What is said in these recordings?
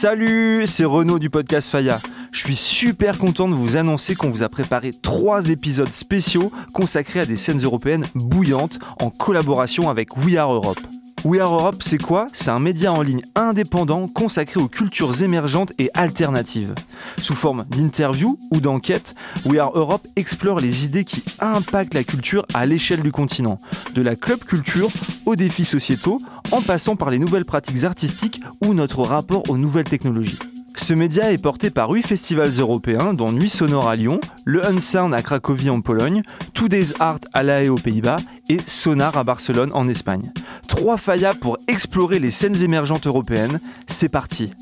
Salut, c'est Renaud du podcast Faya. Je suis super content de vous annoncer qu'on vous a préparé trois épisodes spéciaux consacrés à des scènes européennes bouillantes en collaboration avec We Are Europe. We Are Europe, c'est quoi? C'est un média en ligne indépendant consacré aux cultures émergentes et alternatives. Sous forme d'interviews ou d'enquêtes, We Are Europe explore les idées qui impactent la culture à l'échelle du continent, de la club culture aux défis sociétaux, en passant par les nouvelles pratiques artistiques ou notre rapport aux nouvelles technologies. Ce média est porté par huit festivals européens, dont Nuit Sonore à Lyon, le Unsound à Cracovie en Pologne, Today's Art à La Haye aux Pays-Bas et Sonar à Barcelone en Espagne. Trois faillas pour explorer les scènes émergentes européennes. C'est parti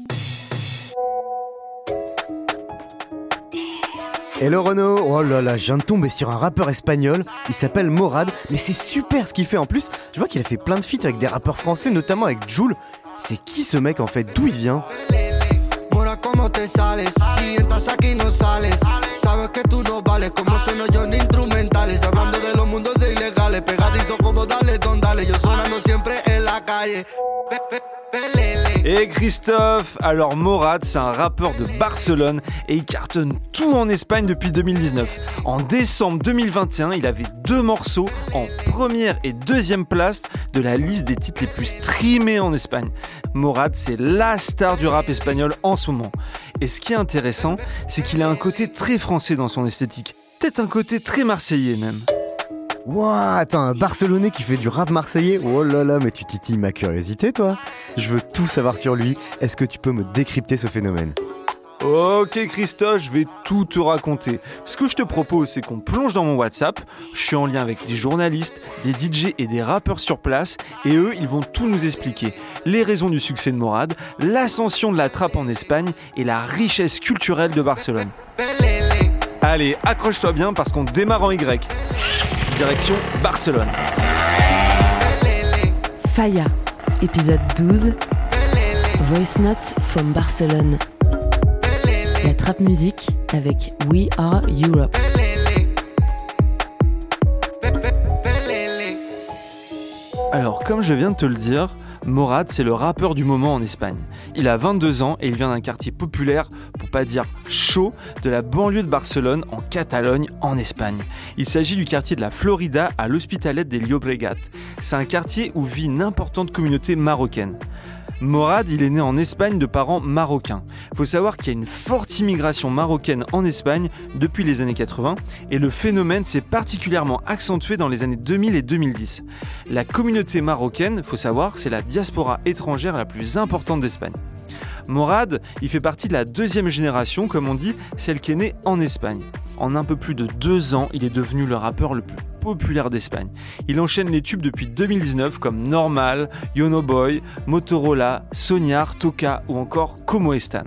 Hello Renaud, oh là là, je viens de tomber sur un rappeur espagnol, il s'appelle Morad, mais c'est super ce qu'il fait en plus, je vois qu'il a fait plein de feats avec des rappeurs français, notamment avec Joule. C'est qui ce mec en fait? D'où il vient? Cómo te sales? Si estás aquí no sales. Sabes que tú no vales como sueno yo en instrumentales. Hablando de los mundos de ilegales. Pegadizo como Et Christophe Alors Morad, c'est un rappeur de Barcelone et il cartonne tout en Espagne depuis 2019. En décembre 2021, il avait deux morceaux en première et deuxième place de la liste des titres les plus streamés en Espagne. Morad, c'est la star du rap espagnol en ce moment. Et ce qui est intéressant, c'est qu'il a un côté très français dans son esthétique. Peut-être un côté très marseillais même. Wouah, attends, un Barcelonais qui fait du rap marseillais Oh là là, mais tu titilles ma curiosité, toi Je veux tout savoir sur lui. Est-ce que tu peux me décrypter ce phénomène? Ok Christophe, je vais tout te raconter. Ce que je te propose, c'est qu'on plonge dans mon WhatsApp. Je suis en lien avec des journalistes, des DJ et des rappeurs sur place, et eux, ils vont tout nous expliquer. Les raisons du succès de Morad, l'ascension de la trappe en Espagne et la richesse culturelle de Barcelone. Allez, accroche-toi bien parce qu'on démarre en Y direction Barcelone. Faya, épisode 12. Voice Notes from Barcelone. La trap musique avec We Are Europe. Alors, comme je viens de te le dire, Morad, c'est le rappeur du moment en Espagne. Il a 22 ans et il vient d'un quartier populaire, pour pas dire chaud, de la banlieue de Barcelone, en Catalogne, en Espagne. Il s'agit du quartier de la Florida à l'Hospitalet de Llobregat. C'est un quartier où vit une importante communauté marocaine. Morad, il est né en Espagne de parents marocains. Faut savoir qu'il y a une forte immigration marocaine en Espagne depuis les années 80 et le phénomène s'est particulièrement accentué dans les années 2000 et 2010. La communauté marocaine, faut savoir, c'est la diaspora étrangère la plus importante d'Espagne. Morad, il fait partie de la deuxième génération, comme on dit, celle qui est née en Espagne. En un peu plus de deux ans, il est devenu le rappeur le plus populaire d'Espagne. Il enchaîne les tubes depuis 2019 comme Normal, Yono Boy, Motorola, Sonyar, Toka ou encore Como Estan.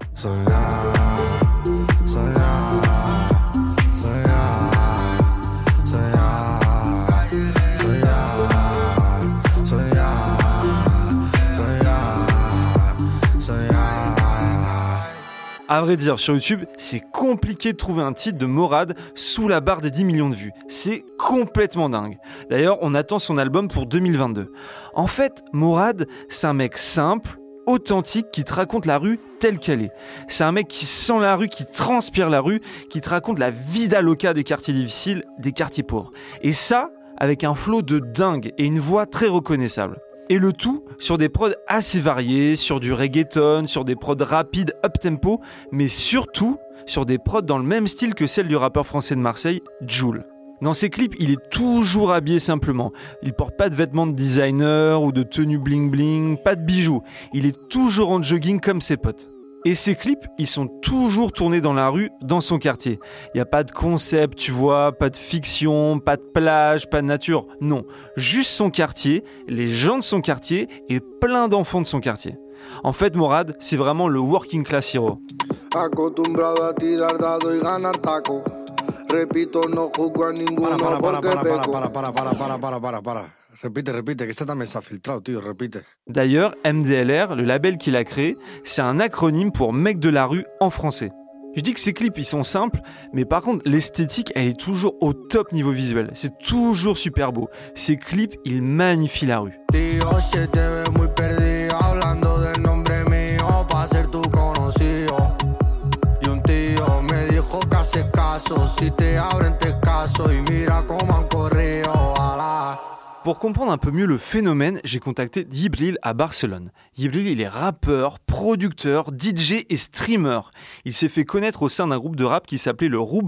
À vrai dire, sur YouTube, c'est compliqué de trouver un titre de Morad sous la barre des 10 millions de vues. C'est complètement dingue. D'ailleurs, on attend son album pour 2022. En fait, Morad, c'est un mec simple, authentique qui te raconte la rue telle qu'elle est. C'est un mec qui sent la rue, qui transpire la rue, qui te raconte la vida loca des quartiers difficiles, des quartiers pauvres. Et ça, avec un flow de dingue et une voix très reconnaissable. Et le tout sur des prods assez variés, sur du reggaeton, sur des prods rapides up-tempo, mais surtout sur des prods dans le même style que celle du rappeur français de Marseille, Joule. Dans ses clips, il est toujours habillé simplement. Il porte pas de vêtements de designer ou de tenue bling bling, pas de bijoux. Il est toujours en jogging comme ses potes. Et ses clips, ils sont toujours tournés dans la rue, dans son quartier. Il n'y a pas de concept, tu vois, pas de fiction, pas de plage, pas de nature. Non, juste son quartier, les gens de son quartier et plein d'enfants de son quartier. En fait, Morad, c'est vraiment le working class hero. Repite, repite, que filtrado, tío, repite. D'ailleurs, MDLR, le label qu'il a créé, c'est un acronyme pour mec de la rue en français. Je dis que ces clips, ils sont simples, mais par contre, l'esthétique, elle est toujours au top niveau visuel. C'est toujours super beau. Ces clips, ils magnifient la rue. Pour comprendre un peu mieux le phénomène, j'ai contacté Yibril à Barcelone. Yibril, il est rappeur, producteur, DJ et streamer. Il s'est fait connaître au sein d'un groupe de rap qui s'appelait le Roo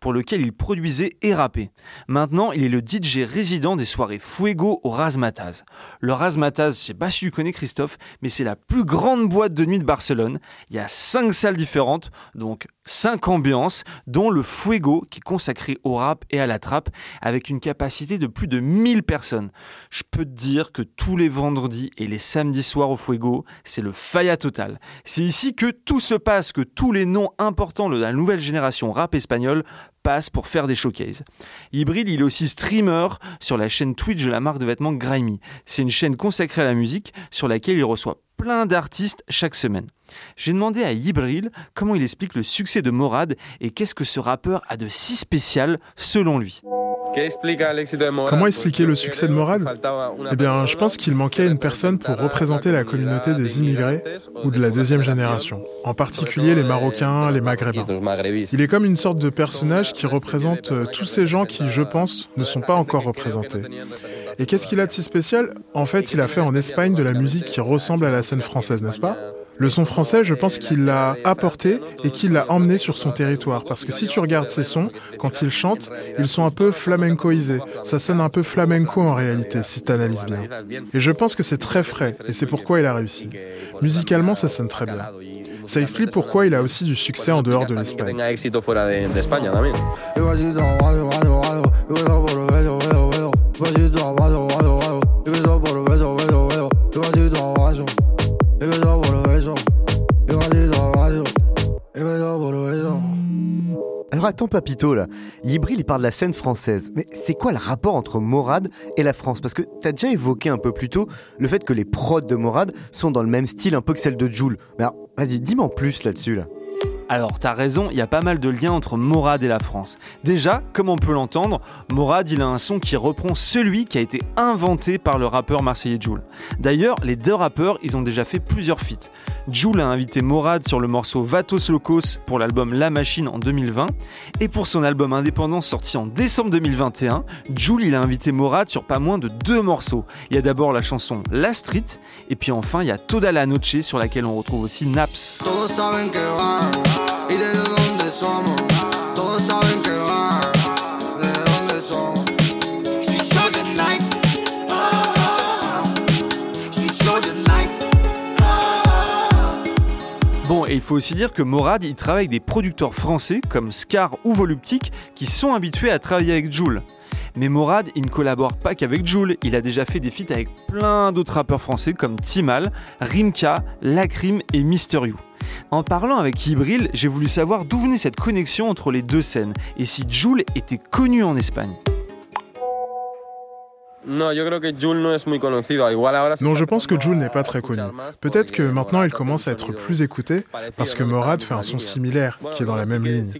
pour lequel il produisait et rappait. Maintenant, il est le DJ résident des soirées Fuego au Razmataz. Le Razmataz, je sais pas si tu connais Christophe, mais c'est la plus grande boîte de nuit de Barcelone. Il y a cinq salles différentes, donc cinq ambiances, dont le Fuego qui est consacré au rap et à la trappe, avec une capacité de plus de 1000 personnes. Je peux te dire que tous les vendredis et les samedis soirs au Fuego, c'est le faya total. C'est ici que tout se passe, que tous les noms importants de la nouvelle génération rap espagnole passent pour faire des showcases. Hybride, il est aussi streamer sur la chaîne Twitch de la marque de vêtements Grimy. C'est une chaîne consacrée à la musique sur laquelle il reçoit plein d'artistes chaque semaine. J'ai demandé à Yibril comment il explique le succès de Morad et qu'est-ce que ce rappeur a de si spécial selon lui. Comment expliquer le succès de Morad Eh bien, je pense qu'il manquait une personne pour représenter la communauté des immigrés ou de la deuxième génération, en particulier les Marocains, les Maghrébins. Il est comme une sorte de personnage qui représente euh, tous ces gens qui, je pense, ne sont pas encore représentés. Et qu'est-ce qu'il a de si spécial? En fait, il a fait en Espagne de la musique qui ressemble à la scène française, n'est-ce pas? Le son français, je pense qu'il l'a apporté et qu'il l'a emmené sur son territoire. Parce que si tu regardes ses sons, quand il chante, ils sont un peu flamencoisés. Ça sonne un peu flamenco en réalité, si tu analyses bien. Et je pense que c'est très frais, et c'est pourquoi il a réussi. Musicalement, ça sonne très bien. Ça explique pourquoi il a aussi du succès en dehors de l'Espagne. Attends Papito là, Yibril il parle de la scène française, mais c'est quoi le rapport entre Morad et la France? Parce que t'as déjà évoqué un peu plus tôt le fait que les prods de Morad sont dans le même style un peu que celle de Joule. Mais alors, vas-y, dis-moi en plus là-dessus là. Alors, t'as raison, il y a pas mal de liens entre Morad et la France. Déjà, comme on peut l'entendre, Morad, il a un son qui reprend celui qui a été inventé par le rappeur marseillais Joule. D'ailleurs, les deux rappeurs, ils ont déjà fait plusieurs feats. Joule a invité Morad sur le morceau Vatos Locos pour l'album La Machine en 2020. Et pour son album indépendant sorti en décembre 2021, Joule, il a invité Morad sur pas moins de deux morceaux. Il y a d'abord la chanson La Street, et puis enfin, il y a Toda la Noche sur laquelle on retrouve aussi Naps. De night. Bon, et il faut aussi dire que Morad, il travaille avec des producteurs français comme Scar ou Voluptic qui sont habitués à travailler avec Joule. Mais Morad, il ne collabore pas qu'avec Joule, il a déjà fait des feats avec plein d'autres rappeurs français comme Timal, Rimka, Lacrim et Mister You. En parlant avec Ibril, j'ai voulu savoir d'où venait cette connexion entre les deux scènes et si Joule était connu en Espagne. Non, je pense que Jules n'est pas très connu. Peut-être que maintenant il commence à être plus écouté parce que Morad fait un son similaire qui est dans la même ligne.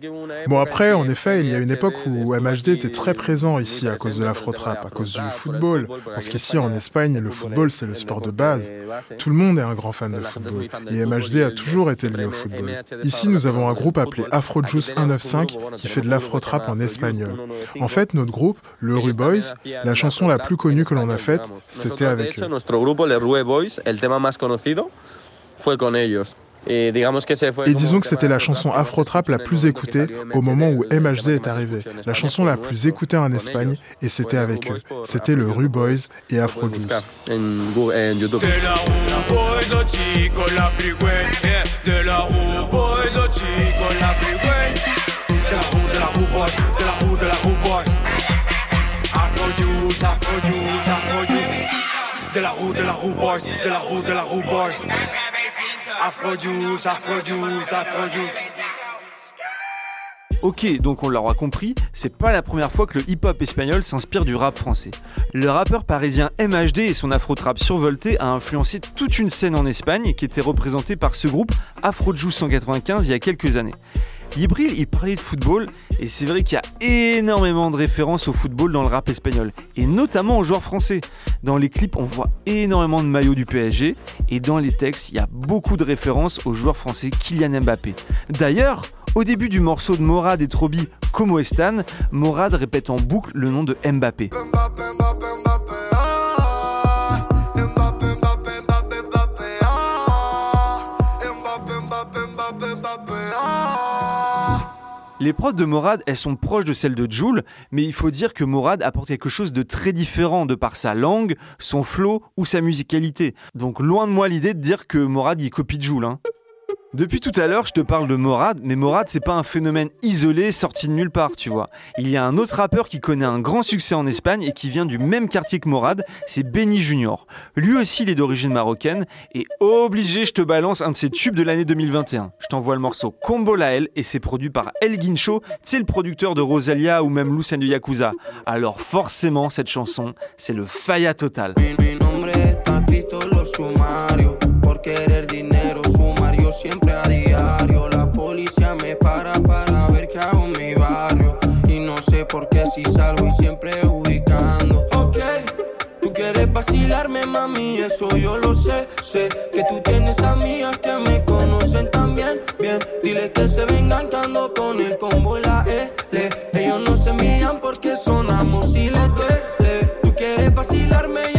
Bon après, en effet, il y a une époque où MHD était très présent ici à cause de l'afro-trap, à cause du football. Parce qu'ici en Espagne, le football c'est le sport de base. Tout le monde est un grand fan de football. Et MHD a toujours été lié au football. Ici, nous avons un groupe appelé Afro Juice 195 qui fait de l'afro-trap en espagnol. En fait, notre groupe, le Rue Boys, la chanson la plus connue que l'on a faite, c'était avec eux. Notre groupe, les Rue Boys, le tema más conocido fue con ellos. Et disons que c'était la chanson Afro-Trap la plus écoutée au moment où MHD est arrivé. La chanson la plus écoutée en Espagne, et c'était avec eux. C'était le Rue Boys et Afro Juice. Ok, donc on l'aura compris, c'est pas la première fois que le hip-hop espagnol s'inspire du rap français. Le rappeur parisien MHD et son afro-trap survolté a influencé toute une scène en Espagne qui était représentée par ce groupe Afro-Juice 195 il y a quelques années. Libril, il parlait de football, et c'est vrai qu'il y a énormément de références au football dans le rap espagnol, et notamment aux joueurs français. Dans les clips, on voit énormément de maillots du PSG, et dans les textes, il y a beaucoup de références aux joueurs français Kylian Mbappé. D'ailleurs, au début du morceau de Morad et Trobi, Como Estan, Morad répète en boucle le nom de Mbappé. Les prods de Morad, elles sont proches de celles de Joule, mais il faut dire que Morad apporte quelque chose de très différent de par sa langue, son flow ou sa musicalité. Donc loin de moi l'idée de dire que Morad y copie Joule. Hein. Depuis tout à l'heure, je te parle de Morad, mais Morad, c'est pas un phénomène isolé sorti de nulle part, tu vois. Il y a un autre rappeur qui connaît un grand succès en Espagne et qui vient du même quartier que Morad, c'est Benny Junior. Lui aussi, il est d'origine marocaine et obligé, je te balance un de ses tubes de l'année 2021. Je t'envoie le morceau Combo Lael et c'est produit par El Guincho, c'est le producteur de Rosalia ou même Lucien de Yakuza. Alors forcément, cette chanson, c'est le faya total. Siempre a diario. La policía me para para ver qué hago en mi barrio. Y no sé por qué si salgo y siempre ubicando. Ok, tú quieres vacilarme, mami, eso yo lo sé. Sé que tú tienes amigas que me conocen también. Bien, dile que se vengan cando con el combo y la L. Ellos no se miran porque sonamos y les duele. Tú quieres vacilarme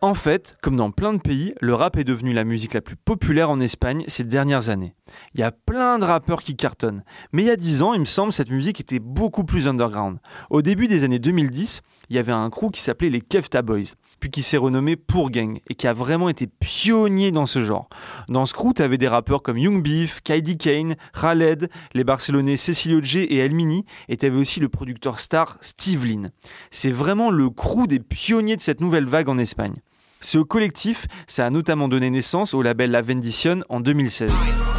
En fait, comme dans plein de pays, le rap est devenu la musique la plus populaire en Espagne ces dernières années. Il y a plein de rappeurs qui cartonnent. Mais il y a 10 ans, il me semble, cette musique était beaucoup plus underground. Au début des années 2010, il y avait un crew qui s'appelait les Kefta Boys, puis qui s'est renommé Pour Gang, et qui a vraiment été pionnier dans ce genre. Dans ce crew, avait des rappeurs comme Young Beef, Kaidi Kane, Khaled, les Barcelonais Cecilio J et Elmini, et t'avais aussi le producteur star Steve Lin. C'est vraiment le crew des pionniers de cette nouvelle vague en Espagne. Ce collectif, ça a notamment donné naissance au label La Vendition en 2016.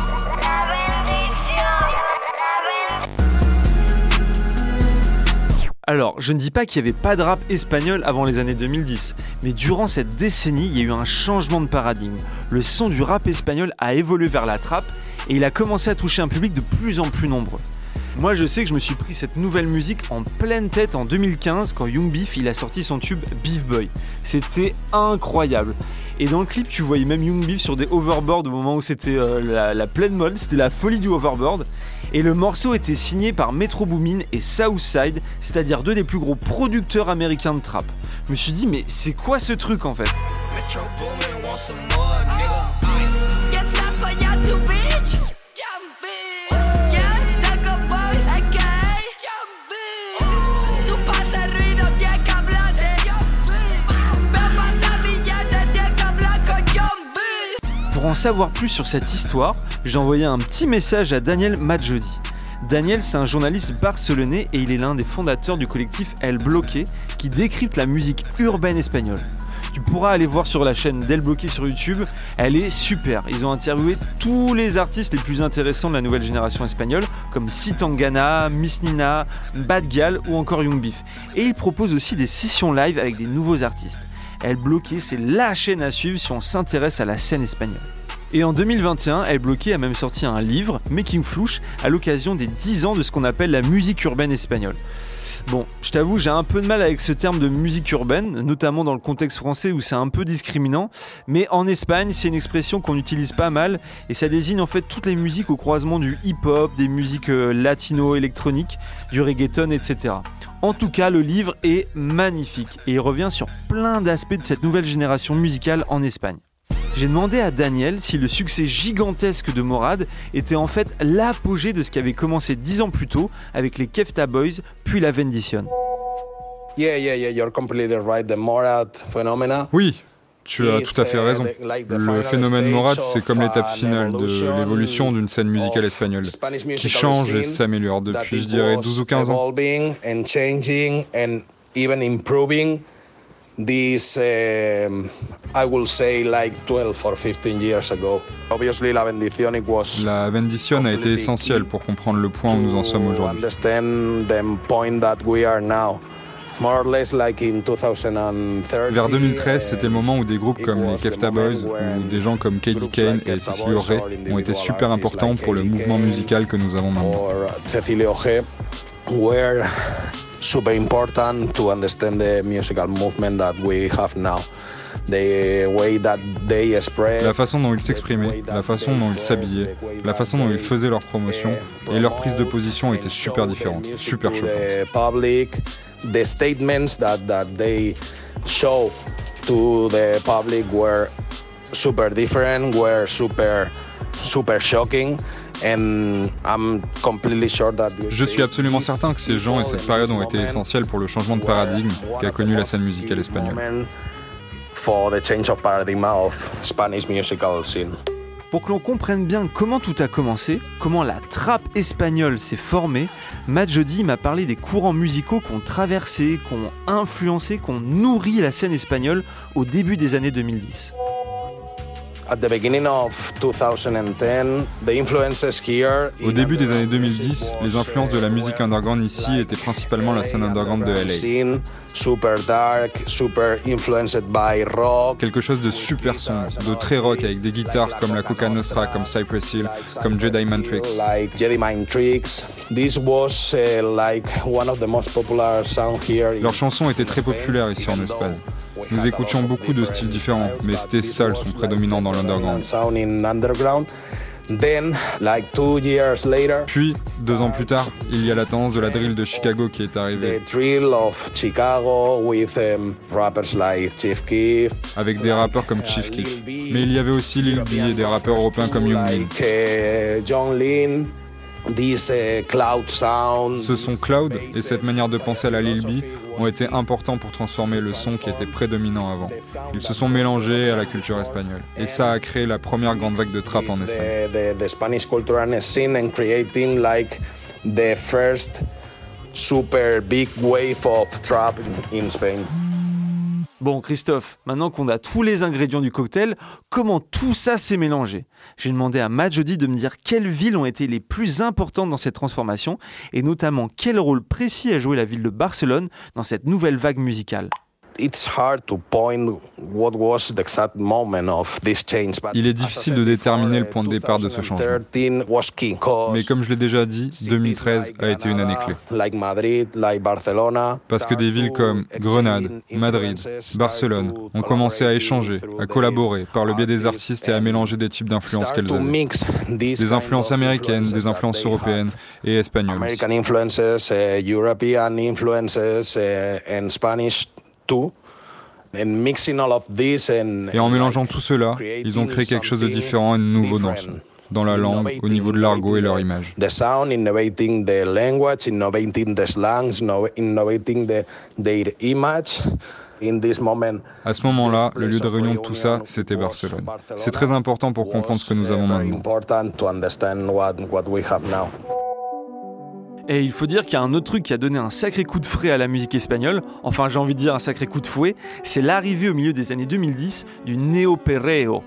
Alors, je ne dis pas qu'il n'y avait pas de rap espagnol avant les années 2010, mais durant cette décennie, il y a eu un changement de paradigme. Le son du rap espagnol a évolué vers la trappe et il a commencé à toucher un public de plus en plus nombreux. Moi, je sais que je me suis pris cette nouvelle musique en pleine tête en 2015 quand Young Beef il a sorti son tube Beef Boy. C'était incroyable. Et dans le clip, tu voyais même Young Beef sur des overboards au moment où c'était euh, la, pleine mode, c'était la folie du overboard. Et le morceau était signé par Metro Boomin et Southside, c'est-à-dire deux des plus gros producteurs américains de trap. Je me suis dit, mais c'est quoi ce truc en fait? Pour en savoir plus sur cette histoire, j'ai envoyé un petit message à Daniel Madjodi. Daniel, c'est un journaliste barcelonais et il est l'un des fondateurs du collectif El Bloqué qui décrypte la musique urbaine espagnole. Tu pourras aller voir sur la chaîne d'El Bloqué sur YouTube, elle est super. Ils ont interviewé tous les artistes les plus intéressants de la nouvelle génération espagnole, comme Sitangana, Miss Nina, Bad Gal ou encore Young Beef. Et ils proposent aussi des sessions live avec des nouveaux artistes. Elle Bloqué, c'est la chaîne à suivre si on s'intéresse à la scène espagnole. Et en 2021, Elle Bloqué a même sorti un livre, Making Flouche, à l'occasion des 10 ans de ce qu'on appelle la musique urbaine espagnole. Bon, je t'avoue, j'ai un peu de mal avec ce terme de musique urbaine, notamment dans le contexte français où c'est un peu discriminant, mais en Espagne, c'est une expression qu'on utilise pas mal et ça désigne en fait toutes les musiques au croisement du hip-hop, des musiques euh, latino-électroniques, du reggaeton, etc. En tout cas, le livre est magnifique et il revient sur plein d'aspects de cette nouvelle génération musicale en Espagne. J'ai demandé à Daniel si le succès gigantesque de Morad était en fait l'apogée de ce qui avait commencé dix ans plus tôt avec les Kefta Boys, puis la Vendition. Oui, tu as tout à fait raison. Le phénomène Morad, c'est comme l'étape finale de l'évolution d'une scène musicale espagnole, qui change et s'améliore depuis, je dirais, 12 ou 15 ans. This um, I will say like 12 or 15 years ago. Obviously la bendición it was La bendición a été essentielle pour comprendre le point où nous en sommes aujourd'hui. Understand the point that we are now. More or less like in 2013, Vers 2013, c'était le moment où des groupes comme les Kefta Boys ou des gens comme Katie Kane et Cecily O'Hare ont été super importants pour le mouvement musical que nous avons maintenant. Super important to understand the musical movement that we have now. The way that they express, la façon dont ils s'exprimaient, la façon dont ils s'habillaient, la façon dont ils faisaient leur promotion et leur prise de position étaient super différentes, super choquantes. Public, the statements that, that they show to the public were super different, were super, super shocking. Je suis absolument certain que ces gens et cette période ont été essentiels pour le changement de paradigme qu'a connu la scène musicale espagnole. Pour que l'on comprenne bien comment tout a commencé, comment la trappe espagnole s'est formée, Matt Jody m'a parlé des courants musicaux qui ont traversé, qui ont influencé, qui ont nourri la scène espagnole au début des années 2010. Au début des années 2010, les influences de la musique underground ici étaient principalement la scène underground de LA. Quelque chose de super sombre, de très rock avec des guitares comme la Coca Nostra, comme Cypress Hill, comme Jedi Mind Tricks. Leurs chansons étaient très populaires ici en Espagne. Nous écoutions beaucoup de styles différents, mais c'était ça le son prédominant dans l'underground. Puis, deux ans plus tard, il y a la tendance de la drill de Chicago qui est arrivée. Avec des rappeurs comme Chief Keef. Mais il y avait aussi Lil B et des rappeurs européens comme Young Lin. Uh, Ce son cloud et cette manière de penser à la Lil B ont été importants pour transformer le son qui était prédominant avant. Ils se sont mélangés à la culture espagnole. Et ça a créé la première grande vague de trap en Espagne. super big wave of trap in Spain. Bon, Christophe, maintenant qu'on a tous les ingrédients du cocktail, comment tout ça s'est mélangé? J'ai demandé à Matt Jody de me dire quelles villes ont été les plus importantes dans cette transformation et notamment quel rôle précis a joué la ville de Barcelone dans cette nouvelle vague musicale. Il est difficile de déterminer le point de départ de ce changement. Mais comme je l'ai déjà dit, 2013 a été une année clé. Parce que des villes comme Grenade, Madrid, Barcelone ont commencé à échanger, à collaborer par le biais des artistes et à mélanger des types d'influences qu'elles avaient. Des influences américaines, des influences européennes et espagnoles. Et en mélangeant tout cela, ils ont créé quelque chose de différent et de nouveau dans dans la langue, au niveau de l'argot et leur image. The sound, innovating the language, innovating the slangs, innovating the, their image. In this moment, à ce moment-là, le lieu de réunion de tout ça, c'était Barcelone. C'est très important pour comprendre ce que nous avons maintenant. Et il faut dire qu'il y a un autre truc qui a donné un sacré coup de frais à la musique espagnole, enfin j'ai envie de dire un sacré coup de fouet, c'est l'arrivée au milieu des années 2010 du néo-perreo.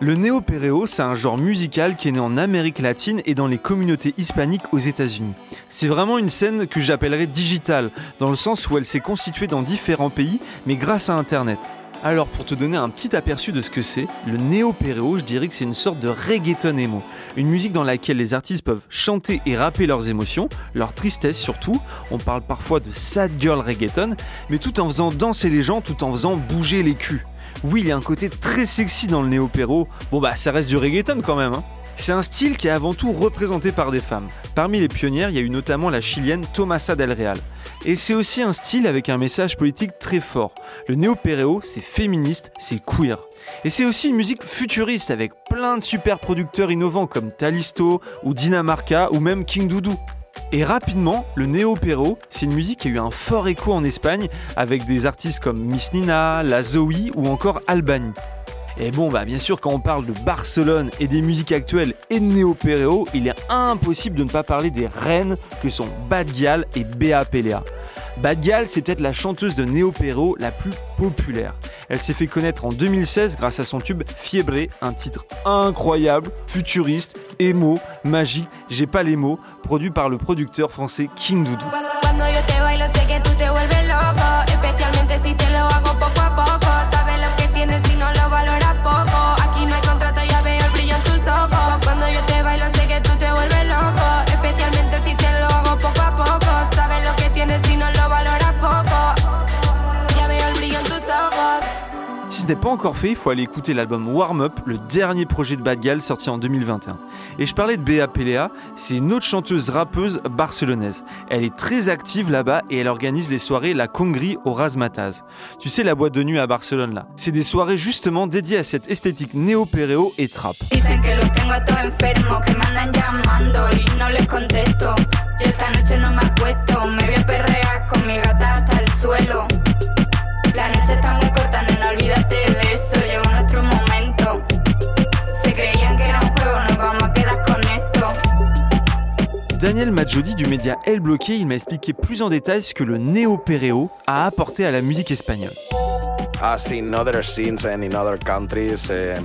Le néo-perreo, c'est un genre musical qui est né en Amérique latine et dans les communautés hispaniques aux États-Unis. C'est vraiment une scène que j'appellerais digitale, dans le sens où elle s'est constituée dans différents pays, mais grâce à Internet. Alors pour te donner un petit aperçu de ce que c'est, le néo-péréo, je dirais que c'est une sorte de reggaeton emo. Une musique dans laquelle les artistes peuvent chanter et rapper leurs émotions, leur tristesse surtout. On parle parfois de sad girl reggaeton, mais tout en faisant danser les gens, tout en faisant bouger les culs. Oui, il y a un côté très sexy dans le néo-péro. Bon bah ça reste du reggaeton quand même. Hein. C'est un style qui est avant tout représenté par des femmes. Parmi les pionnières, il y a eu notamment la chilienne Tomasa del Real. Et c'est aussi un style avec un message politique très fort. Le néo-péréo, c'est féministe, c'est queer. Et c'est aussi une musique futuriste avec plein de super producteurs innovants comme Talisto ou Dinamarca ou même King Doudou. Et rapidement, le néo-péro, c'est une musique qui a eu un fort écho en Espagne avec des artistes comme Miss Nina, La Zoe ou encore Albany. Et bon, bah bien sûr, quand on parle de Barcelone et des musiques actuelles et de néo-péréo, il est impossible de ne pas parler des reines que sont Bad Gyal et Bea Pelea. Bad Gyal, c'est peut-être la chanteuse de néo-péro la plus populaire. Elle s'est fait connaître en 2016 grâce à son tube Fiebre, un titre incroyable, futuriste, émo, magique, j'ai pas les mots, produit par le producteur français King Doudou. N'est pas encore fait, il faut aller écouter l'album Warm Up, le dernier projet de Bad Gal sorti en 2021. Et je parlais de Bea Pelea, c'est une autre chanteuse rappeuse barcelonaise. Elle est très active là-bas et elle organise les soirées La Congri au Razmataz. Tu sais la boîte de nuit à Barcelone là. C'est des soirées justement dédiées à cette esthétique néo-péréo et trap. Daniel Majodi du média El Bloqué, il m'a expliqué plus en détail ce que le néo-péréo a apporté à la musique espagnole. As in other scenes and in other countries, uh,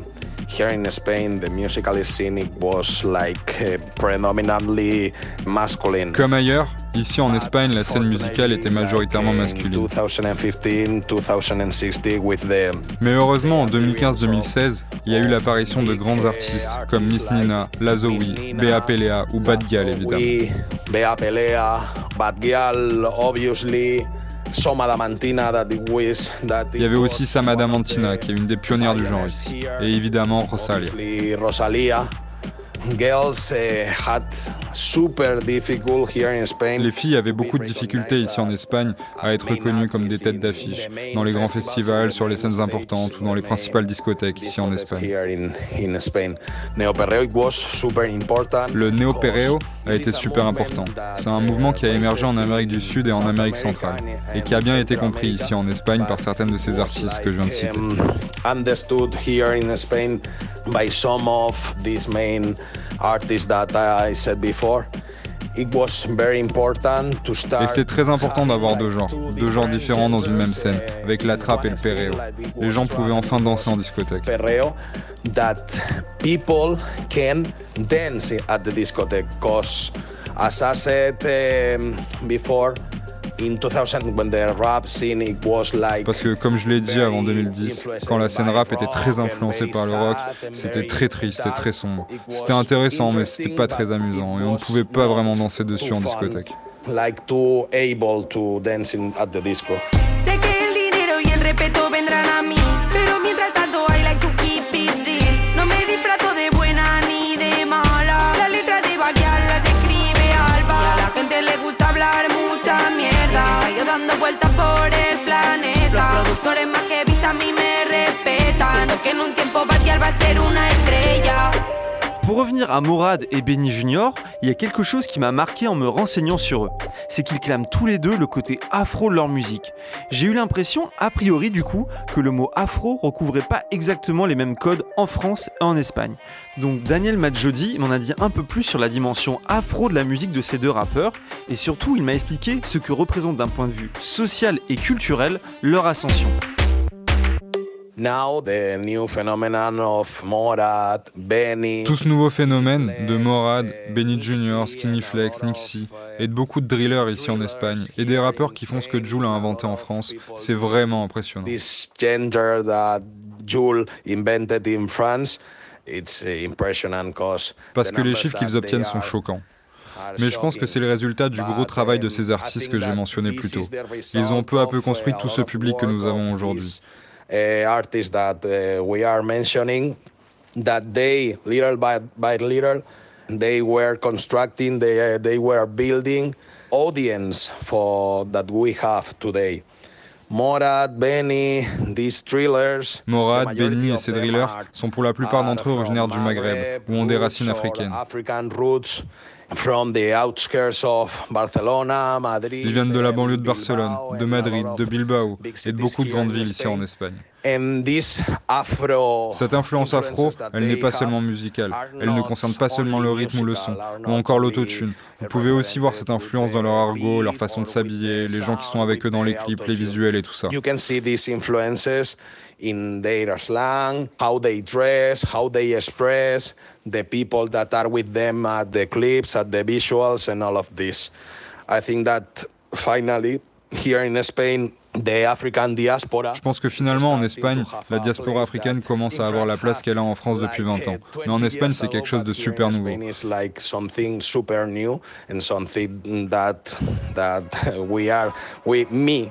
here in Spain, the musical scene was like predominantly masculine. Comme ailleurs, ici en Espagne, la scène musicale était majoritairement masculine. Mais heureusement, en 2015-2016, il y a eu l'apparition de grands artistes comme Miss Nina, Lazoui, Bea Pelea ou Bad Gyal évidemment. Bea Pelea, Bad Gyal, obviously. Il y avait aussi Samada Mantina, qui est une des pionnières du genre ici. Et évidemment Rosalia. Eh, Les filles avaient beaucoup de difficultés ici en Espagne à être reconnues comme des têtes d'affiche dans les grands festivals, sur les scènes importantes ou dans les principales discothèques ici en Espagne. Le néo-perreo a été super important. C'est un mouvement qui a émergé en Amérique du Sud et en Amérique centrale et qui a bien été compris ici en Espagne par certaines de ces artistes que je viens de citer. Et c'est très important d'avoir deux genres, deux genres différents dans une même scène, avec la trappe et le perreo. Les gens pouvaient enfin danser en discothèque. that parce que comme je l'ai dit avant 2010, quand la scène rap était très influencée par le rock, c'était très triste et très sombre. C'était intéressant mais c'était pas très amusant et on ne pouvait pas vraiment danser dessus en discothèque. Like too able to dance at the disco. Pour revenir à Morad et Benny Junior, il y a quelque chose qui m'a marqué en me renseignant sur eux. C'est qu'ils clament tous les deux le côté afro de leur musique. J'ai eu l'impression, a priori du coup, que le mot afro recouvrait pas exactement les mêmes codes en France et en Espagne. Donc Daniel Madjodi m'en a dit un peu plus sur la dimension afro de la musique de ces deux rappeurs, et surtout il m'a expliqué ce que représente d'un point de vue social et culturel leur ascension. Tout ce nouveau phénomène de Morad, Benny Jr., Skinny Flex, Nixie, et de beaucoup de drillers ici en Espagne, et des rappeurs qui font ce que Jules a inventé en France, c'est vraiment impressionnant. Parce que les chiffres qu'ils obtiennent sont choquants. Mais je pense que c'est le résultat du gros travail de ces artistes que j'ai mentionné plus tôt. Ils ont peu à peu construit tout ce public que nous avons aujourd'hui. Artists that uh, we are mentioning that they little by, by little they were constructing they, uh, they were building audience for that we have today Morad, Benny, these thrillers. Morad, Benny et ces drillers sont pour la plupart d'entre eux originaires du Maghreb ou ont des racines africaines. Ils viennent de la banlieue de Barcelone, de Madrid, de Bilbao et de beaucoup de grandes villes ici en Espagne. Cette influence afro, elle n'est pas seulement musicale, elle ne concerne pas seulement le rythme ou le son, ou encore l'autotune. Vous pouvez aussi voir cette influence dans leur argot, leur façon de s'habiller, les gens qui sont avec eux dans les clips, les visuels et tout ça. In their slang, how they dress, how they express, the people that are with them at the clips, at the visuals, and all of this. I think that finally, here in Spain, Je pense que finalement, en Espagne, la diaspora africaine commence à avoir la place qu'elle a en France depuis 20 ans. Mais en Espagne, c'est quelque chose de super nouveau.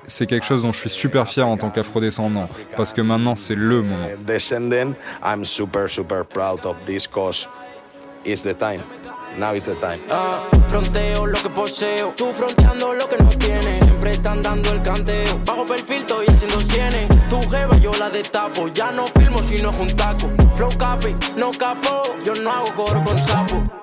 C'est quelque chose dont je suis super fier en tant qu'afro-descendant, parce que maintenant, c'est le moment. Now is the time. Ah, fronteo lo que poseo, tú fronteando lo que no tienes. Siempre están dando el canteo. Bajo perfil estoy haciendo cienes. Tu jeva yo la destapo. Ya no filmo sino es un taco. Flow capi, no capo. Yo no hago coro con sapo.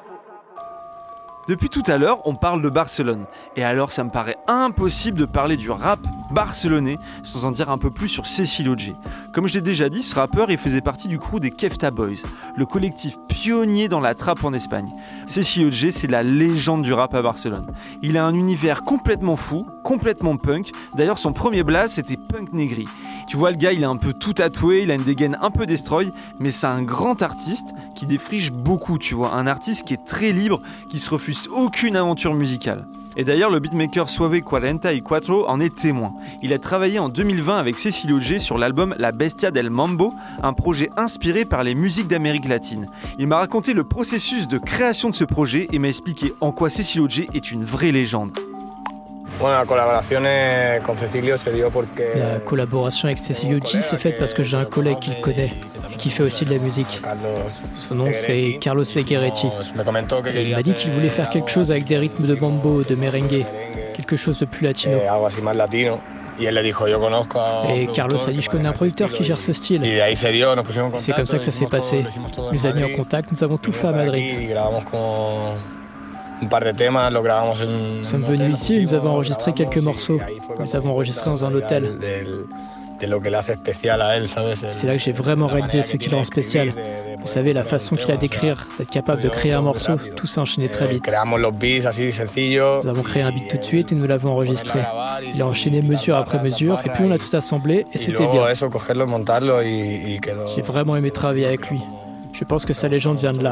Depuis tout à l'heure, on parle de Barcelone. Et alors, ça me paraît impossible de parler du rap barcelonais sans en dire un peu plus sur Cecilio J. Comme je l'ai déjà dit, ce rappeur, il faisait partie du crew des Kefta Boys, le collectif pionnier dans la trappe en Espagne. Cecilio J, c'est la légende du rap à Barcelone. Il a un univers complètement fou, complètement punk. D'ailleurs, son premier blast, c'était Punk Negri. Tu vois, le gars, il est un peu tout tatoué, il a une dégaine un peu destroy, mais c'est un grand artiste qui défriche beaucoup, tu vois. Un artiste qui est très libre, qui se refuse aucune aventure musicale. Et d'ailleurs, le beatmaker Suave 44 en est témoin. Il a travaillé en 2020 avec Cecilio G sur l'album La Bestia del Mambo, un projet inspiré par les musiques d'Amérique latine. Il m'a raconté le processus de création de ce projet et m'a expliqué en quoi Cecilio G est une vraie légende. La collaboration avec Cecilio G s'est faite parce que j'ai un collègue qui le connaît et qui fait aussi de la musique. Son nom c'est Carlos Segueretti. il m'a dit qu'il voulait faire quelque chose avec des rythmes de bambo, de merengue, quelque chose de plus latino. Et Carlos a dit Je connais un producteur qui gère ce style. C'est comme ça que ça s'est passé. Nous avons mis en contact, nous avons tout fait à Madrid. Nous sommes venus ici et nous avons enregistré quelques morceaux. Nous avons enregistré dans un hôtel. C'est là que j'ai vraiment réalisé ce qui le rend spécial. Vous savez, la façon qu'il a d'écrire, d'être capable de créer un morceau, tout s'est enchaîné très vite. Nous avons créé un beat tout de suite et nous l'avons enregistré. Il a enchaîné mesure après mesure et puis on a tout assemblé et c'était bien. J'ai vraiment aimé travailler avec lui. Je pense que sa légende vient de là.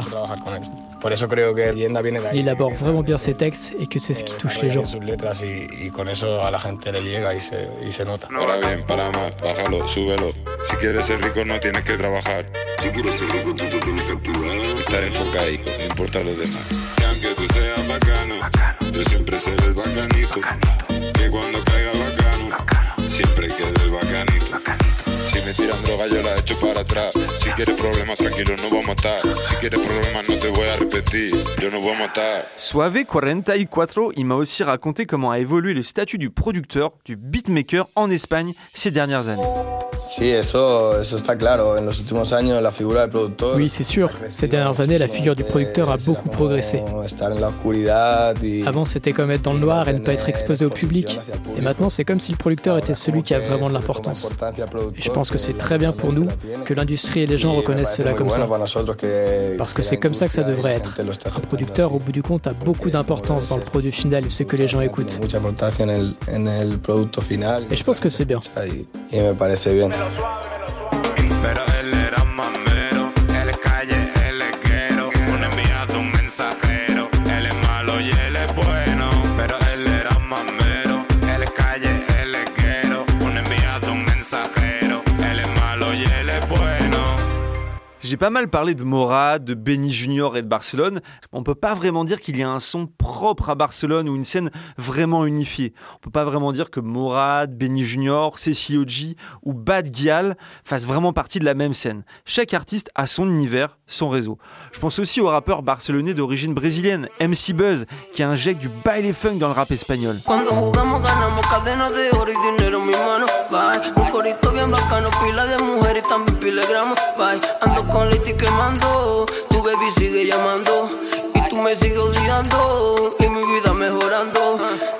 Il élabore vraiment bien ses textes et que c'est ce qui touche les gens. Yo siempre el bacanito. Si me tiran droga, yo la echo para atrás. Si quieres problemas, tranquilo, no voy a matar. Si quieres problemas, no te voy a repetir. Yo no voy a matar. Suave 44, il m'a aussi raconté comment a évolué le statut du producteur, du beatmaker en Espagne ces dernières années. Oui, c'est sûr. Ces dernières années, la figure du producteur a beaucoup progressé. Avant, c'était comme être dans le noir et ne pas être exposé au public. Et maintenant, c'est comme si le producteur était celui qui a vraiment de l'importance. Et je pense que c'est très bien pour nous que l'industrie et les gens reconnaissent cela comme ça. Parce que c'est comme ça que ça devrait être. Un producteur, au bout du compte, a beaucoup d'importance dans le produit final et ce que les gens écoutent. Et je pense que c'est bien. Pero él era más mero. Él es calle, él es guero. Un enviado, un mensajero. Él es malo y J'ai pas mal parlé de Morad, de Benny Junior et de Barcelone. On peut pas vraiment dire qu'il y a un son propre à Barcelone ou une scène vraiment unifiée. On peut pas vraiment dire que Morad, Benny Junior, Cecilio G ou Bad Gyal fassent vraiment partie de la même scène. Chaque artiste a son univers, son réseau. Je pense aussi au rappeur barcelonais d'origine brésilienne, MC Buzz, qui injecte du baile funk dans le rap espagnol.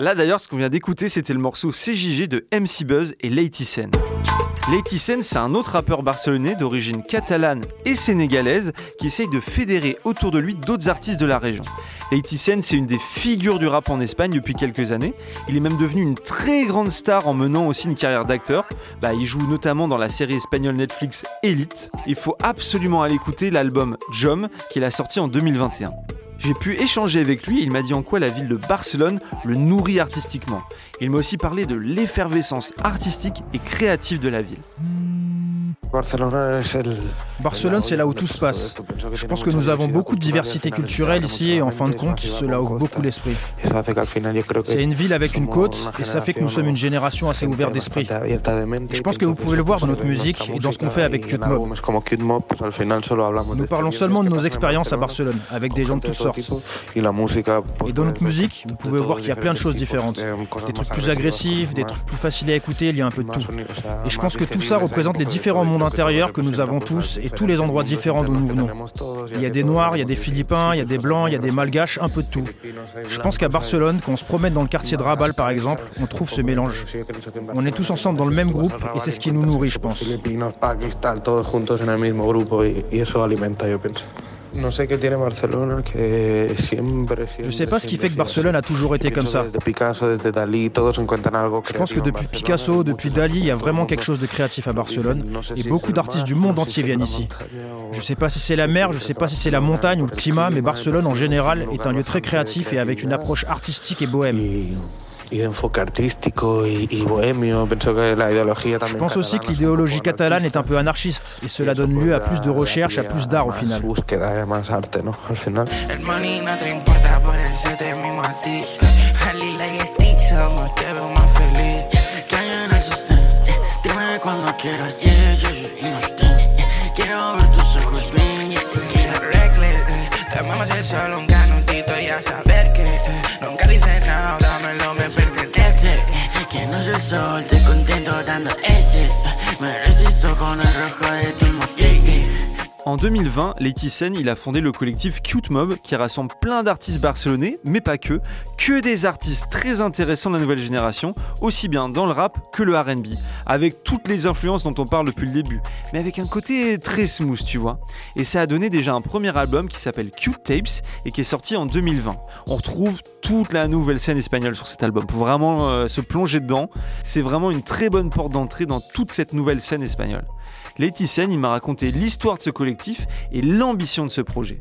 Là d'ailleurs, ce qu'on vient d'écouter, c'était le morceau CJG de MC Buzz et Lady Sen. Lady Sen, c'est un autre rappeur barcelonais d'origine catalane et sénégalaise qui essaye de fédérer autour de lui d'autres artistes de la région. Lady Sen, c'est une des figures du rap en Espagne depuis quelques années. Il est même devenu une très grande star en menant aussi une carrière d'acteur. Bah, il joue notamment dans la série espagnole Netflix Elite. Il faut absolument aller écouter l'album Jom qu'il a sorti en 2021. J'ai pu échanger avec lui il m'a dit en quoi la ville de Barcelone le nourrit artistiquement. Il m'a aussi parlé de l'effervescence artistique et créative de la ville. Barcelone, c'est là où tout se passe. Je pense que nous avons beaucoup de diversité culturelle ici et en fin de compte, cela ouvre beaucoup l'esprit. C'est une ville avec une côte et ça fait que nous sommes une génération assez ouverte d'esprit. Je pense que vous pouvez le voir dans notre musique et dans ce qu'on fait avec Cute Mob. Nous parlons seulement de nos expériences à Barcelone avec des gens de toutes sortes. Et dans notre musique, vous pouvez voir qu'il y a plein de choses différentes. Des trucs plus agressifs, des trucs plus faciles à écouter, il y a un peu de tout. Et je pense que tout ça représente les différents mondes intérieur que nous avons tous et tous les endroits différents d'où nous venons. Il y a des Noirs, il y a des Philippins, il y a des Blancs, il y a des Malgaches, un peu de tout. Je pense qu'à Barcelone, quand on se promène dans le quartier de Rabal par exemple, on trouve ce mélange. On est tous ensemble dans le même groupe et c'est ce qui nous nourrit, je pense. Je ne sais pas ce qui fait que Barcelone a toujours été comme ça. Je pense que depuis Picasso, depuis Dali, il y a vraiment quelque chose de créatif à Barcelone et beaucoup d'artistes du monde entier viennent ici. Je ne sais pas si c'est la mer, je ne sais pas si c'est la montagne ou le climat, mais Barcelone en général est un lieu très créatif et avec une approche artistique et bohème. Je pense aussi que l'idéologie catalane est un peu anarchiste et cela donne lieu à plus de recherche, à plus d'art au final. que no soy sol, estoy contento dando ese. Me resisto con el rojo de tu mafia. En 2020, Lady Sen, il a fondé le collectif Cute Mob qui rassemble plein d'artistes barcelonais, mais pas que, que des artistes très intéressants de la nouvelle génération, aussi bien dans le rap que le RB, avec toutes les influences dont on parle depuis le début, mais avec un côté très smooth, tu vois. Et ça a donné déjà un premier album qui s'appelle Cute Tapes et qui est sorti en 2020. On retrouve toute la nouvelle scène espagnole sur cet album pour vraiment euh, se plonger dedans. C'est vraiment une très bonne porte d'entrée dans toute cette nouvelle scène espagnole. Sen, il m'a raconté l'histoire de ce collectif et l'ambition de ce projet.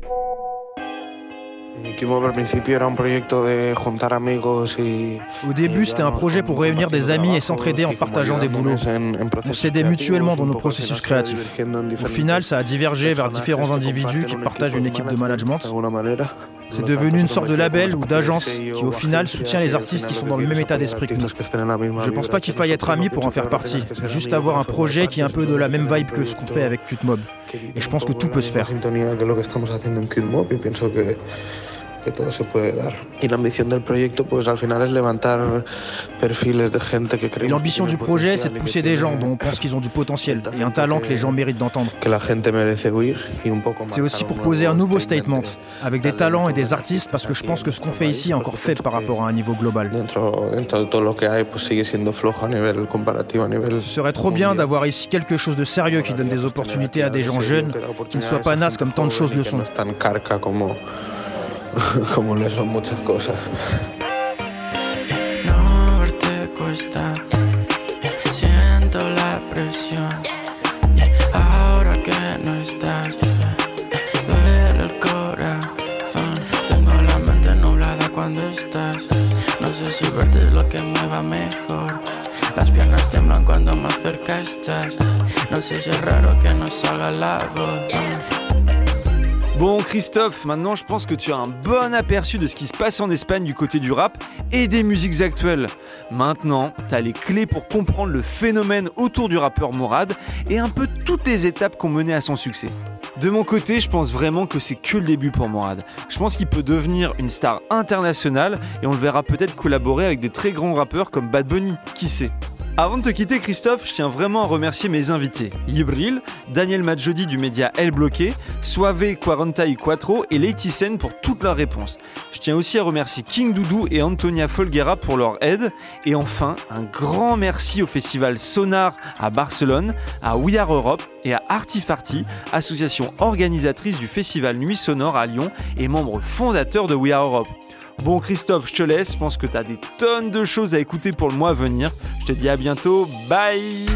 Au début, c'était un projet pour réunir des amis et s'entraider en partageant des boulots. On s'aidait mutuellement dans nos processus créatifs. Au final, ça a divergé vers différents individus qui partagent une équipe de management. C'est devenu une sorte de label ou d'agence qui au final soutient les artistes qui sont dans le même état d'esprit que nous. Je pense pas qu'il faille être ami pour en faire partie, juste avoir un projet qui est un peu de la même vibe que ce qu'on fait avec Qtmob. Et je pense que tout peut se faire que todo se puede dar. Y la ambición del proyecto, pues al final es levantar perfiles de gente que cree. L'ambition du projet, c'est de pousser des gens dont on pense qu'ils ont du potentiel et un talent que les gens méritent d'entendre. Que la gente merece oír y un poco C'est aussi pour poser un nouveau statement avec des talents et des artistes parce que je pense que ce qu'on fait ici est encore faible par rapport à un niveau global. Dentro, dentro de todo lo que hay, pues sigue siendo flojo a nivel comparativo a nivel. Ce serait trop bien d'avoir ici quelque chose de sérieux qui donne des opportunités à des gens jeunes, qui ne soient pas nazes comme tant de choses le sont. como le son muchas cosas. No verte cuesta, siento la presión. Ahora que no estás. Duele el corazón. Tengo la mente nublada cuando estás. No sé si verte es lo que me va mejor. Las piernas temblan cuando más cerca estás. No sé si es raro que no salga la voz. Bon Christophe, maintenant je pense que tu as un bon aperçu de ce qui se passe en Espagne du côté du rap et des musiques actuelles. Maintenant, tu as les clés pour comprendre le phénomène autour du rappeur Morad et un peu toutes les étapes qui ont mené à son succès. De mon côté, je pense vraiment que c'est que le début pour Morad. Je pense qu'il peut devenir une star internationale et on le verra peut-être collaborer avec des très grands rappeurs comme Bad Bunny, qui sait? Avant de te quitter, Christophe, je tiens vraiment à remercier mes invités Yibril, Daniel Madjodi du média El Bloqué, Suave Quarantai Quattro et Lady Sen pour toutes leurs réponses. Je tiens aussi à remercier King Doudou et Antonia Folguera pour leur aide. Et enfin, un grand merci au festival Sonar à Barcelone, à We Are Europe et à Artifarty, association organisatrice du festival Nuit Sonore à Lyon et membre fondateur de We Are Europe. Bon Christophe, je te laisse, je pense que tu as des tonnes de choses à écouter pour le mois à venir. Je te dis à bientôt, bye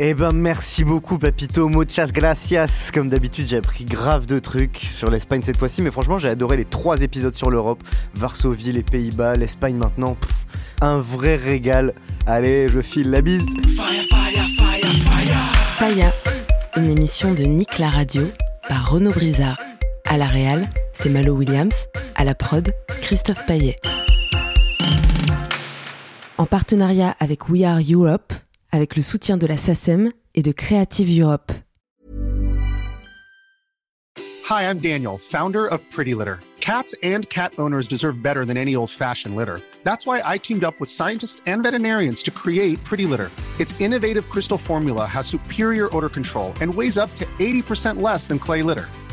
eh ben merci beaucoup Papito, muchas gracias. Comme d'habitude j'ai appris grave de trucs sur l'Espagne cette fois-ci, mais franchement j'ai adoré les trois épisodes sur l'Europe, Varsovie, les Pays-Bas, l'Espagne maintenant. un vrai régal. Allez, je file la bise. Faya, une émission de Nick la radio par Renaud Brizard. À la Réal, c'est Malo Williams. À la prod, Christophe Paillet. En partenariat avec We Are Europe, avec le soutien de la SACEM et de Creative Europe. Hi, I'm Daniel, founder of Pretty Litter. Cats and cat owners deserve better than any old-fashioned litter. That's why I teamed up with scientists and veterinarians to create Pretty Litter. Its innovative crystal formula has superior odor control and weighs up to 80% less than clay litter.